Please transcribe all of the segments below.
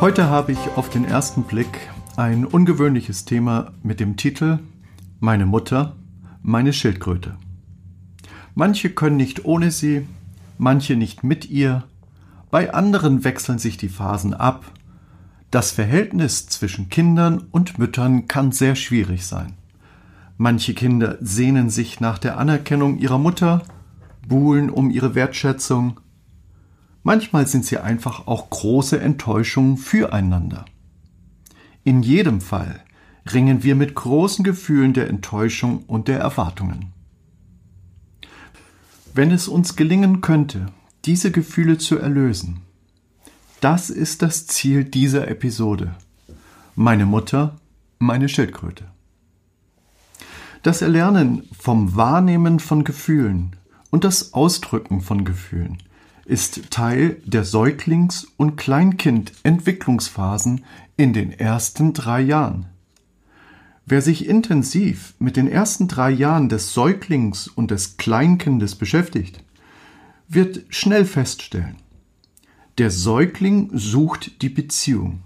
Heute habe ich auf den ersten Blick ein ungewöhnliches Thema mit dem Titel Meine Mutter, meine Schildkröte. Manche können nicht ohne sie, manche nicht mit ihr, bei anderen wechseln sich die Phasen ab. Das Verhältnis zwischen Kindern und Müttern kann sehr schwierig sein. Manche Kinder sehnen sich nach der Anerkennung ihrer Mutter, buhlen um ihre Wertschätzung, Manchmal sind sie einfach auch große Enttäuschungen füreinander. In jedem Fall ringen wir mit großen Gefühlen der Enttäuschung und der Erwartungen. Wenn es uns gelingen könnte, diese Gefühle zu erlösen, das ist das Ziel dieser Episode. Meine Mutter, meine Schildkröte. Das Erlernen vom Wahrnehmen von Gefühlen und das Ausdrücken von Gefühlen ist Teil der Säuglings- und Kleinkind-Entwicklungsphasen in den ersten drei Jahren. Wer sich intensiv mit den ersten drei Jahren des Säuglings und des Kleinkindes beschäftigt, wird schnell feststellen, der Säugling sucht die Beziehung.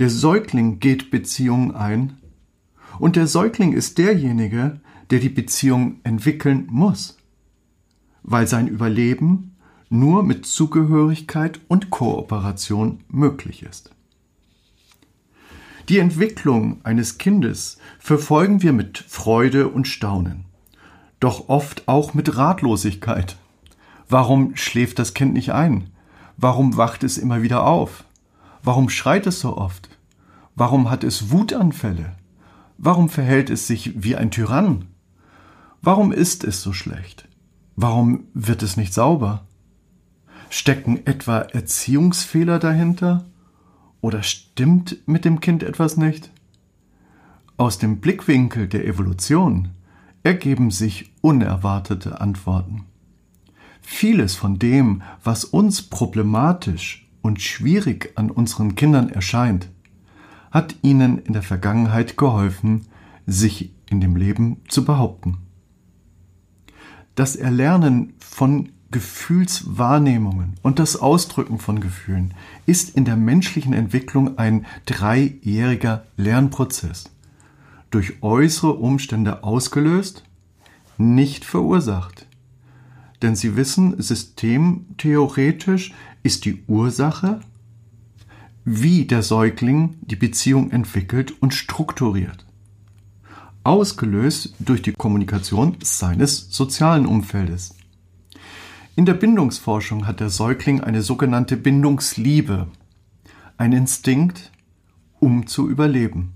Der Säugling geht Beziehungen ein und der Säugling ist derjenige, der die Beziehung entwickeln muss, weil sein Überleben nur mit Zugehörigkeit und Kooperation möglich ist. Die Entwicklung eines Kindes verfolgen wir mit Freude und Staunen, doch oft auch mit Ratlosigkeit. Warum schläft das Kind nicht ein? Warum wacht es immer wieder auf? Warum schreit es so oft? Warum hat es Wutanfälle? Warum verhält es sich wie ein Tyrann? Warum ist es so schlecht? Warum wird es nicht sauber? Stecken etwa Erziehungsfehler dahinter? Oder stimmt mit dem Kind etwas nicht? Aus dem Blickwinkel der Evolution ergeben sich unerwartete Antworten. Vieles von dem, was uns problematisch und schwierig an unseren Kindern erscheint, hat ihnen in der Vergangenheit geholfen, sich in dem Leben zu behaupten. Das Erlernen von Gefühlswahrnehmungen und das Ausdrücken von Gefühlen ist in der menschlichen Entwicklung ein dreijähriger Lernprozess. Durch äußere Umstände ausgelöst, nicht verursacht. Denn Sie wissen, systemtheoretisch ist die Ursache, wie der Säugling die Beziehung entwickelt und strukturiert. Ausgelöst durch die Kommunikation seines sozialen Umfeldes. In der Bindungsforschung hat der Säugling eine sogenannte Bindungsliebe, ein Instinkt, um zu überleben.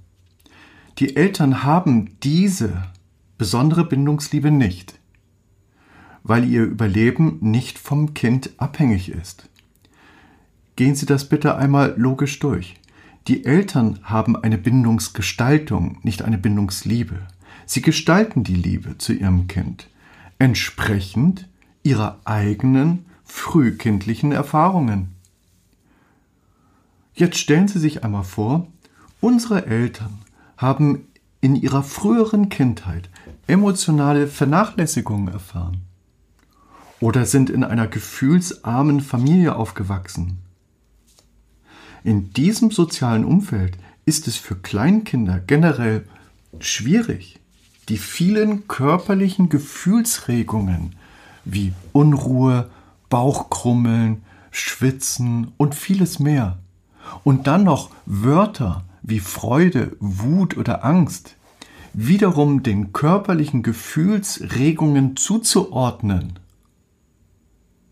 Die Eltern haben diese besondere Bindungsliebe nicht, weil ihr Überleben nicht vom Kind abhängig ist. Gehen Sie das bitte einmal logisch durch. Die Eltern haben eine Bindungsgestaltung, nicht eine Bindungsliebe. Sie gestalten die Liebe zu ihrem Kind entsprechend ihrer eigenen frühkindlichen Erfahrungen. Jetzt stellen Sie sich einmal vor, unsere Eltern haben in ihrer früheren Kindheit emotionale Vernachlässigung erfahren oder sind in einer gefühlsarmen Familie aufgewachsen. In diesem sozialen Umfeld ist es für Kleinkinder generell schwierig, die vielen körperlichen Gefühlsregungen wie Unruhe, Bauchkrummeln, Schwitzen und vieles mehr. Und dann noch Wörter wie Freude, Wut oder Angst wiederum den körperlichen Gefühlsregungen zuzuordnen.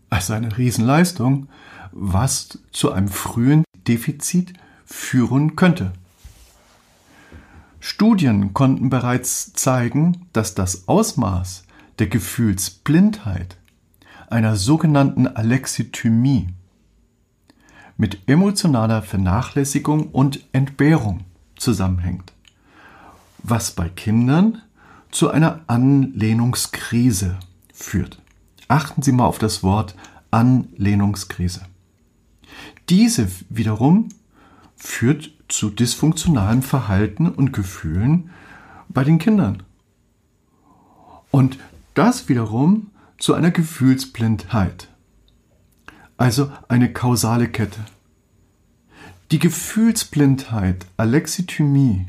Also eine Riesenleistung, was zu einem frühen Defizit führen könnte. Studien konnten bereits zeigen, dass das Ausmaß der Gefühlsblindheit, einer sogenannten Alexithymie, mit emotionaler Vernachlässigung und Entbehrung zusammenhängt, was bei Kindern zu einer Anlehnungskrise führt. Achten Sie mal auf das Wort Anlehnungskrise. Diese wiederum führt zu dysfunktionalen Verhalten und Gefühlen bei den Kindern. Und das wiederum zu einer Gefühlsblindheit. Also eine kausale Kette. Die Gefühlsblindheit, Alexithymie,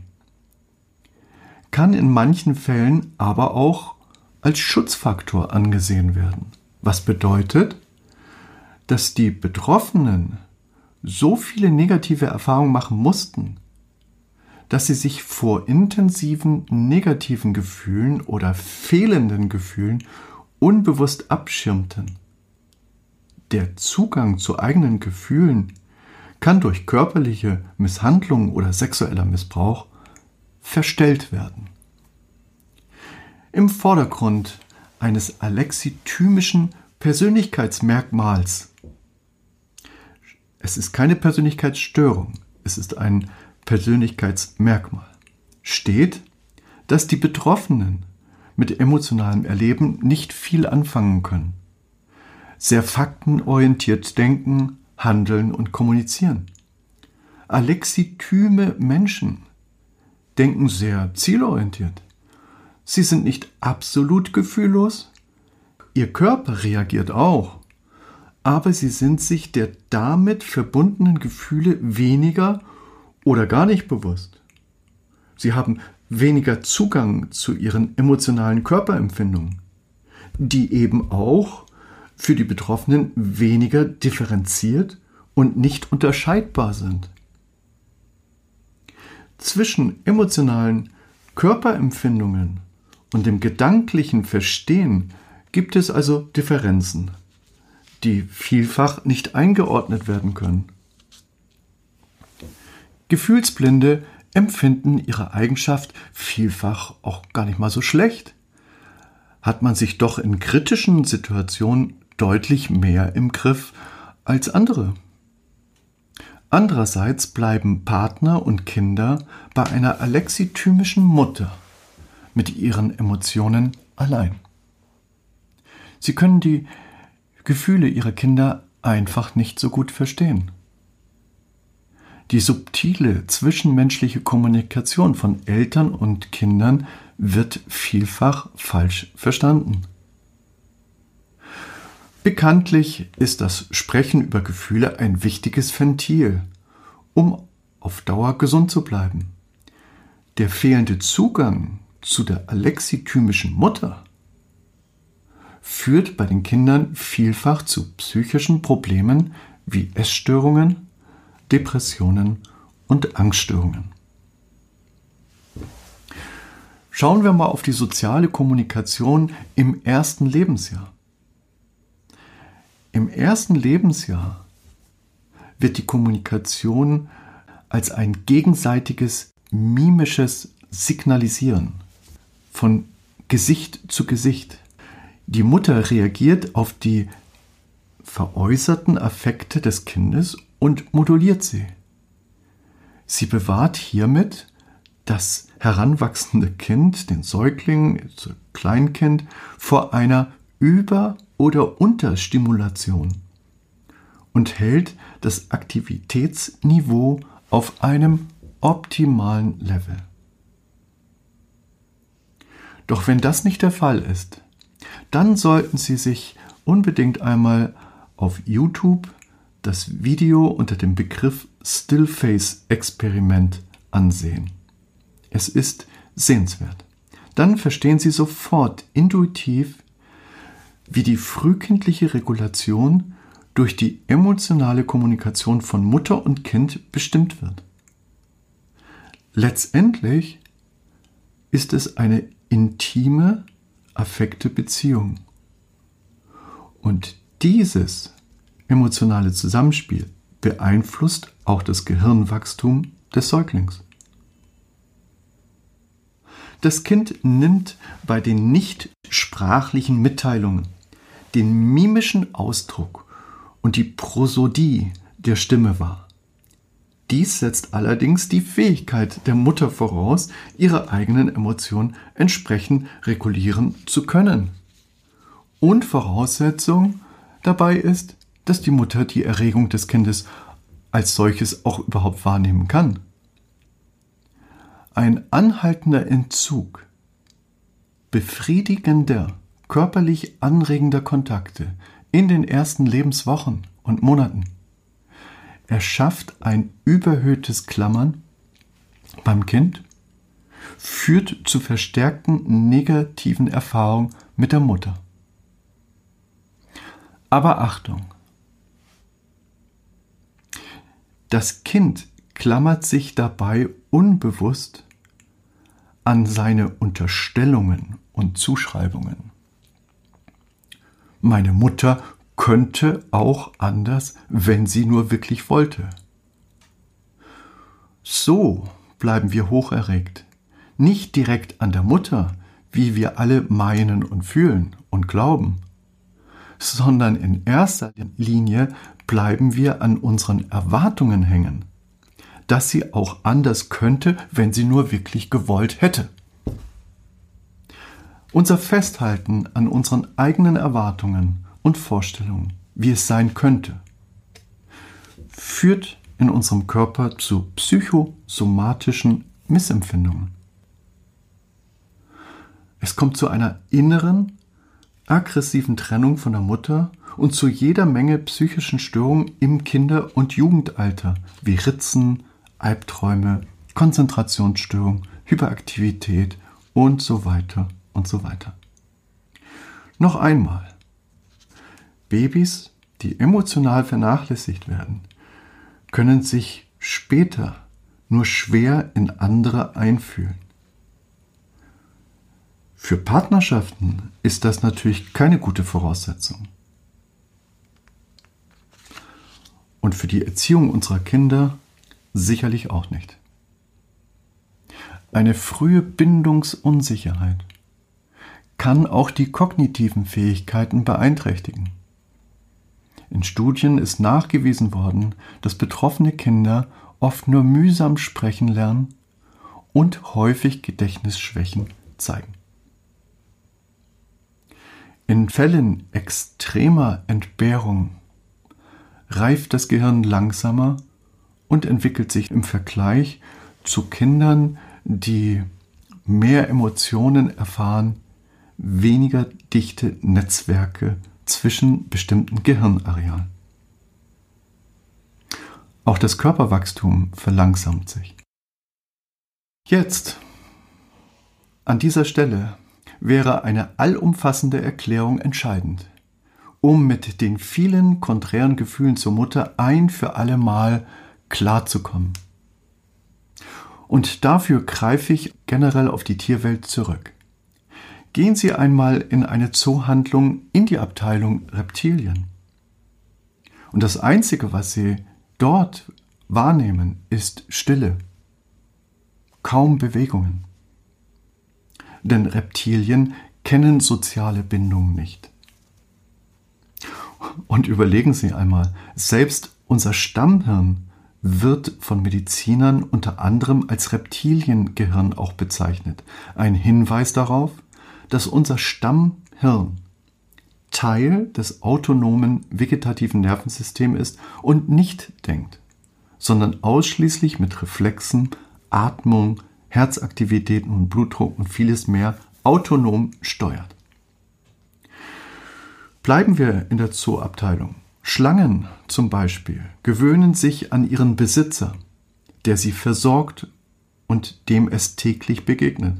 kann in manchen Fällen aber auch als Schutzfaktor angesehen werden. Was bedeutet, dass die Betroffenen so viele negative Erfahrungen machen mussten, dass sie sich vor intensiven negativen Gefühlen oder fehlenden Gefühlen unbewusst abschirmten. Der Zugang zu eigenen Gefühlen kann durch körperliche Misshandlung oder sexueller Missbrauch verstellt werden. Im Vordergrund eines alexithymischen Persönlichkeitsmerkmals. Es ist keine Persönlichkeitsstörung, es ist ein Persönlichkeitsmerkmal. Steht, dass die Betroffenen mit emotionalem Erleben nicht viel anfangen können. Sehr faktenorientiert denken, handeln und kommunizieren. Alexithyme Menschen denken sehr zielorientiert. Sie sind nicht absolut gefühllos. Ihr Körper reagiert auch. Aber sie sind sich der damit verbundenen Gefühle weniger oder gar nicht bewusst. Sie haben weniger Zugang zu ihren emotionalen Körperempfindungen, die eben auch für die Betroffenen weniger differenziert und nicht unterscheidbar sind. Zwischen emotionalen Körperempfindungen und dem gedanklichen Verstehen gibt es also Differenzen, die vielfach nicht eingeordnet werden können. Gefühlsblinde empfinden ihre Eigenschaft vielfach auch gar nicht mal so schlecht. Hat man sich doch in kritischen Situationen deutlich mehr im Griff als andere. Andererseits bleiben Partner und Kinder bei einer alexithymischen Mutter mit ihren Emotionen allein. Sie können die Gefühle ihrer Kinder einfach nicht so gut verstehen. Die subtile zwischenmenschliche Kommunikation von Eltern und Kindern wird vielfach falsch verstanden. Bekanntlich ist das Sprechen über Gefühle ein wichtiges Ventil, um auf Dauer gesund zu bleiben. Der fehlende Zugang zu der alexithymischen Mutter führt bei den Kindern vielfach zu psychischen Problemen wie Essstörungen, Depressionen und Angststörungen. Schauen wir mal auf die soziale Kommunikation im ersten Lebensjahr. Im ersten Lebensjahr wird die Kommunikation als ein gegenseitiges mimisches Signalisieren von Gesicht zu Gesicht. Die Mutter reagiert auf die veräußerten Affekte des Kindes und moduliert sie. Sie bewahrt hiermit das heranwachsende Kind, den Säugling, das Kleinkind, vor einer Über- oder Unterstimulation und hält das Aktivitätsniveau auf einem optimalen Level. Doch wenn das nicht der Fall ist, dann sollten Sie sich unbedingt einmal auf YouTube das Video unter dem Begriff Stillface-Experiment ansehen. Es ist sehenswert. Dann verstehen Sie sofort intuitiv, wie die frühkindliche Regulation durch die emotionale Kommunikation von Mutter und Kind bestimmt wird. Letztendlich ist es eine intime, affekte Beziehung. Und dieses emotionale Zusammenspiel beeinflusst auch das Gehirnwachstum des Säuglings. Das Kind nimmt bei den nicht sprachlichen Mitteilungen den mimischen Ausdruck und die Prosodie der Stimme wahr. Dies setzt allerdings die Fähigkeit der Mutter voraus, ihre eigenen Emotionen entsprechend regulieren zu können. Und Voraussetzung dabei ist, dass die Mutter die Erregung des Kindes als solches auch überhaupt wahrnehmen kann. Ein anhaltender Entzug befriedigender, körperlich anregender Kontakte in den ersten Lebenswochen und Monaten erschafft ein überhöhtes Klammern beim Kind, führt zu verstärkten negativen Erfahrungen mit der Mutter. Aber Achtung! Das Kind klammert sich dabei unbewusst an seine Unterstellungen und Zuschreibungen. Meine Mutter könnte auch anders, wenn sie nur wirklich wollte. So bleiben wir hocherregt, nicht direkt an der Mutter, wie wir alle meinen und fühlen und glauben, sondern in erster Linie bleiben wir an unseren Erwartungen hängen, dass sie auch anders könnte, wenn sie nur wirklich gewollt hätte. Unser Festhalten an unseren eigenen Erwartungen und Vorstellungen, wie es sein könnte, führt in unserem Körper zu psychosomatischen Missempfindungen. Es kommt zu einer inneren, aggressiven Trennung von der Mutter und zu jeder Menge psychischen Störungen im Kinder- und Jugendalter, wie Ritzen, Albträume, Konzentrationsstörung, Hyperaktivität und so weiter und so weiter. Noch einmal. Babys, die emotional vernachlässigt werden, können sich später nur schwer in andere einfühlen. Für Partnerschaften ist das natürlich keine gute Voraussetzung. Und für die Erziehung unserer Kinder sicherlich auch nicht. Eine frühe Bindungsunsicherheit kann auch die kognitiven Fähigkeiten beeinträchtigen. In Studien ist nachgewiesen worden, dass betroffene Kinder oft nur mühsam sprechen lernen und häufig Gedächtnisschwächen zeigen. In Fällen extremer Entbehrung reift das Gehirn langsamer und entwickelt sich im Vergleich zu Kindern, die mehr Emotionen erfahren, weniger dichte Netzwerke zwischen bestimmten Gehirnarealen. Auch das Körperwachstum verlangsamt sich. Jetzt, an dieser Stelle, wäre eine allumfassende Erklärung entscheidend, um mit den vielen konträren Gefühlen zur Mutter ein für alle Mal klarzukommen. Und dafür greife ich generell auf die Tierwelt zurück. Gehen Sie einmal in eine Zoohandlung in die Abteilung Reptilien. Und das Einzige, was Sie dort wahrnehmen, ist Stille. Kaum Bewegungen denn Reptilien kennen soziale Bindungen nicht. Und überlegen Sie einmal, selbst unser Stammhirn wird von Medizinern unter anderem als Reptiliengehirn auch bezeichnet. Ein Hinweis darauf, dass unser Stammhirn Teil des autonomen vegetativen Nervensystems ist und nicht denkt, sondern ausschließlich mit Reflexen, Atmung, Herzaktivitäten und Blutdruck und vieles mehr autonom steuert. Bleiben wir in der Zooabteilung. Schlangen zum Beispiel gewöhnen sich an ihren Besitzer, der sie versorgt und dem es täglich begegnet.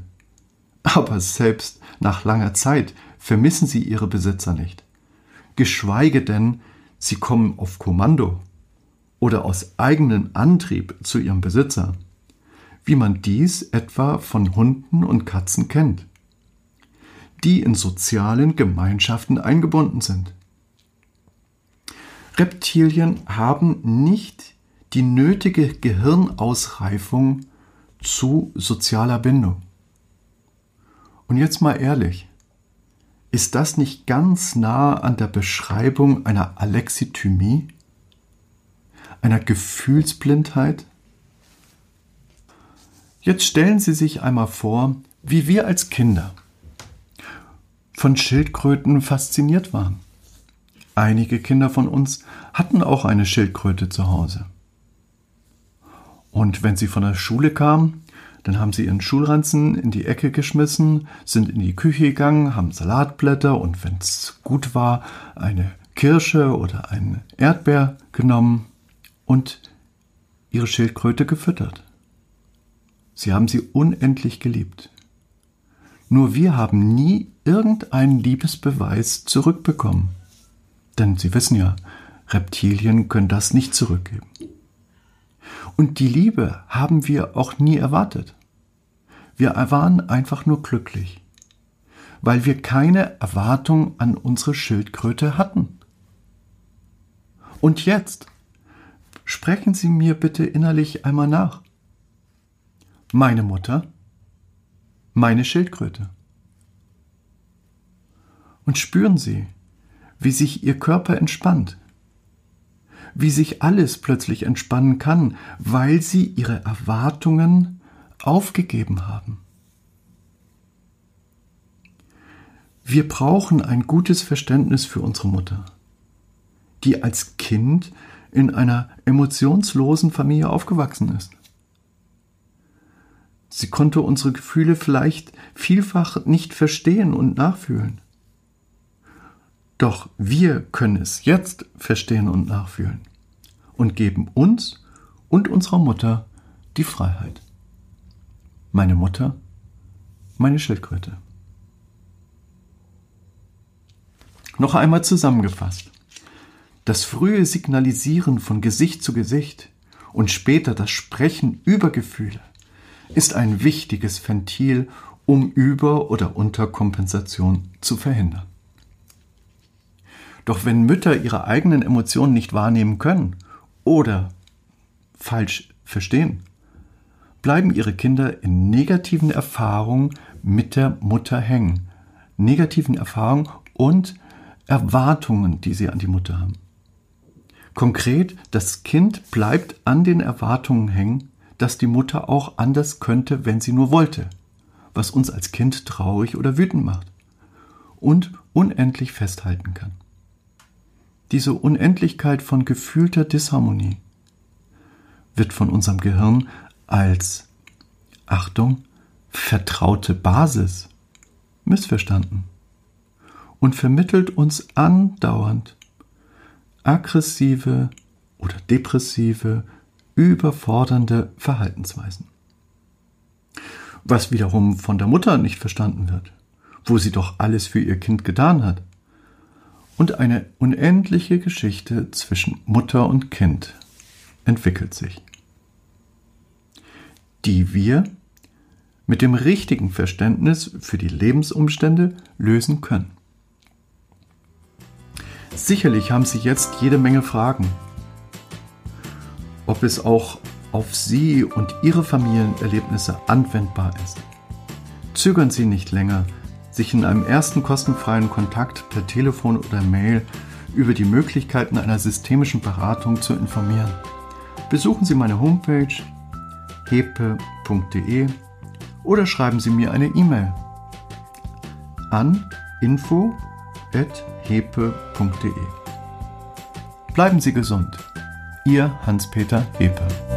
Aber selbst nach langer Zeit vermissen sie ihre Besitzer nicht. Geschweige denn, sie kommen auf Kommando oder aus eigenem Antrieb zu ihrem Besitzer wie man dies etwa von Hunden und Katzen kennt, die in sozialen Gemeinschaften eingebunden sind. Reptilien haben nicht die nötige Gehirnausreifung zu sozialer Bindung. Und jetzt mal ehrlich, ist das nicht ganz nah an der Beschreibung einer Alexithymie? Einer Gefühlsblindheit? Jetzt stellen Sie sich einmal vor, wie wir als Kinder von Schildkröten fasziniert waren. Einige Kinder von uns hatten auch eine Schildkröte zu Hause. Und wenn sie von der Schule kamen, dann haben sie ihren Schulranzen in die Ecke geschmissen, sind in die Küche gegangen, haben Salatblätter und wenn es gut war, eine Kirsche oder ein Erdbeer genommen und ihre Schildkröte gefüttert. Sie haben sie unendlich geliebt. Nur wir haben nie irgendeinen Liebesbeweis zurückbekommen. Denn Sie wissen ja, Reptilien können das nicht zurückgeben. Und die Liebe haben wir auch nie erwartet. Wir waren einfach nur glücklich, weil wir keine Erwartung an unsere Schildkröte hatten. Und jetzt sprechen Sie mir bitte innerlich einmal nach. Meine Mutter, meine Schildkröte. Und spüren Sie, wie sich Ihr Körper entspannt, wie sich alles plötzlich entspannen kann, weil Sie Ihre Erwartungen aufgegeben haben. Wir brauchen ein gutes Verständnis für unsere Mutter, die als Kind in einer emotionslosen Familie aufgewachsen ist. Sie konnte unsere Gefühle vielleicht vielfach nicht verstehen und nachfühlen. Doch wir können es jetzt verstehen und nachfühlen und geben uns und unserer Mutter die Freiheit. Meine Mutter, meine Schildkröte. Noch einmal zusammengefasst. Das frühe Signalisieren von Gesicht zu Gesicht und später das Sprechen über Gefühle ist ein wichtiges Ventil, um Über- oder Unterkompensation zu verhindern. Doch wenn Mütter ihre eigenen Emotionen nicht wahrnehmen können oder falsch verstehen, bleiben ihre Kinder in negativen Erfahrungen mit der Mutter hängen. Negativen Erfahrungen und Erwartungen, die sie an die Mutter haben. Konkret, das Kind bleibt an den Erwartungen hängen, dass die Mutter auch anders könnte, wenn sie nur wollte, was uns als Kind traurig oder wütend macht und unendlich festhalten kann. Diese Unendlichkeit von gefühlter Disharmonie wird von unserem Gehirn als, Achtung, vertraute Basis missverstanden und vermittelt uns andauernd aggressive oder depressive, überfordernde Verhaltensweisen. Was wiederum von der Mutter nicht verstanden wird, wo sie doch alles für ihr Kind getan hat und eine unendliche Geschichte zwischen Mutter und Kind entwickelt sich, die wir mit dem richtigen Verständnis für die Lebensumstände lösen können. Sicherlich haben Sie jetzt jede Menge Fragen, ob es auch auf Sie und Ihre Familienerlebnisse anwendbar ist. Zögern Sie nicht länger, sich in einem ersten kostenfreien Kontakt per Telefon oder Mail über die Möglichkeiten einer systemischen Beratung zu informieren. Besuchen Sie meine Homepage hepe.de oder schreiben Sie mir eine E-Mail an info.hepe.de. Bleiben Sie gesund. Ihr Hans-Peter Hepe.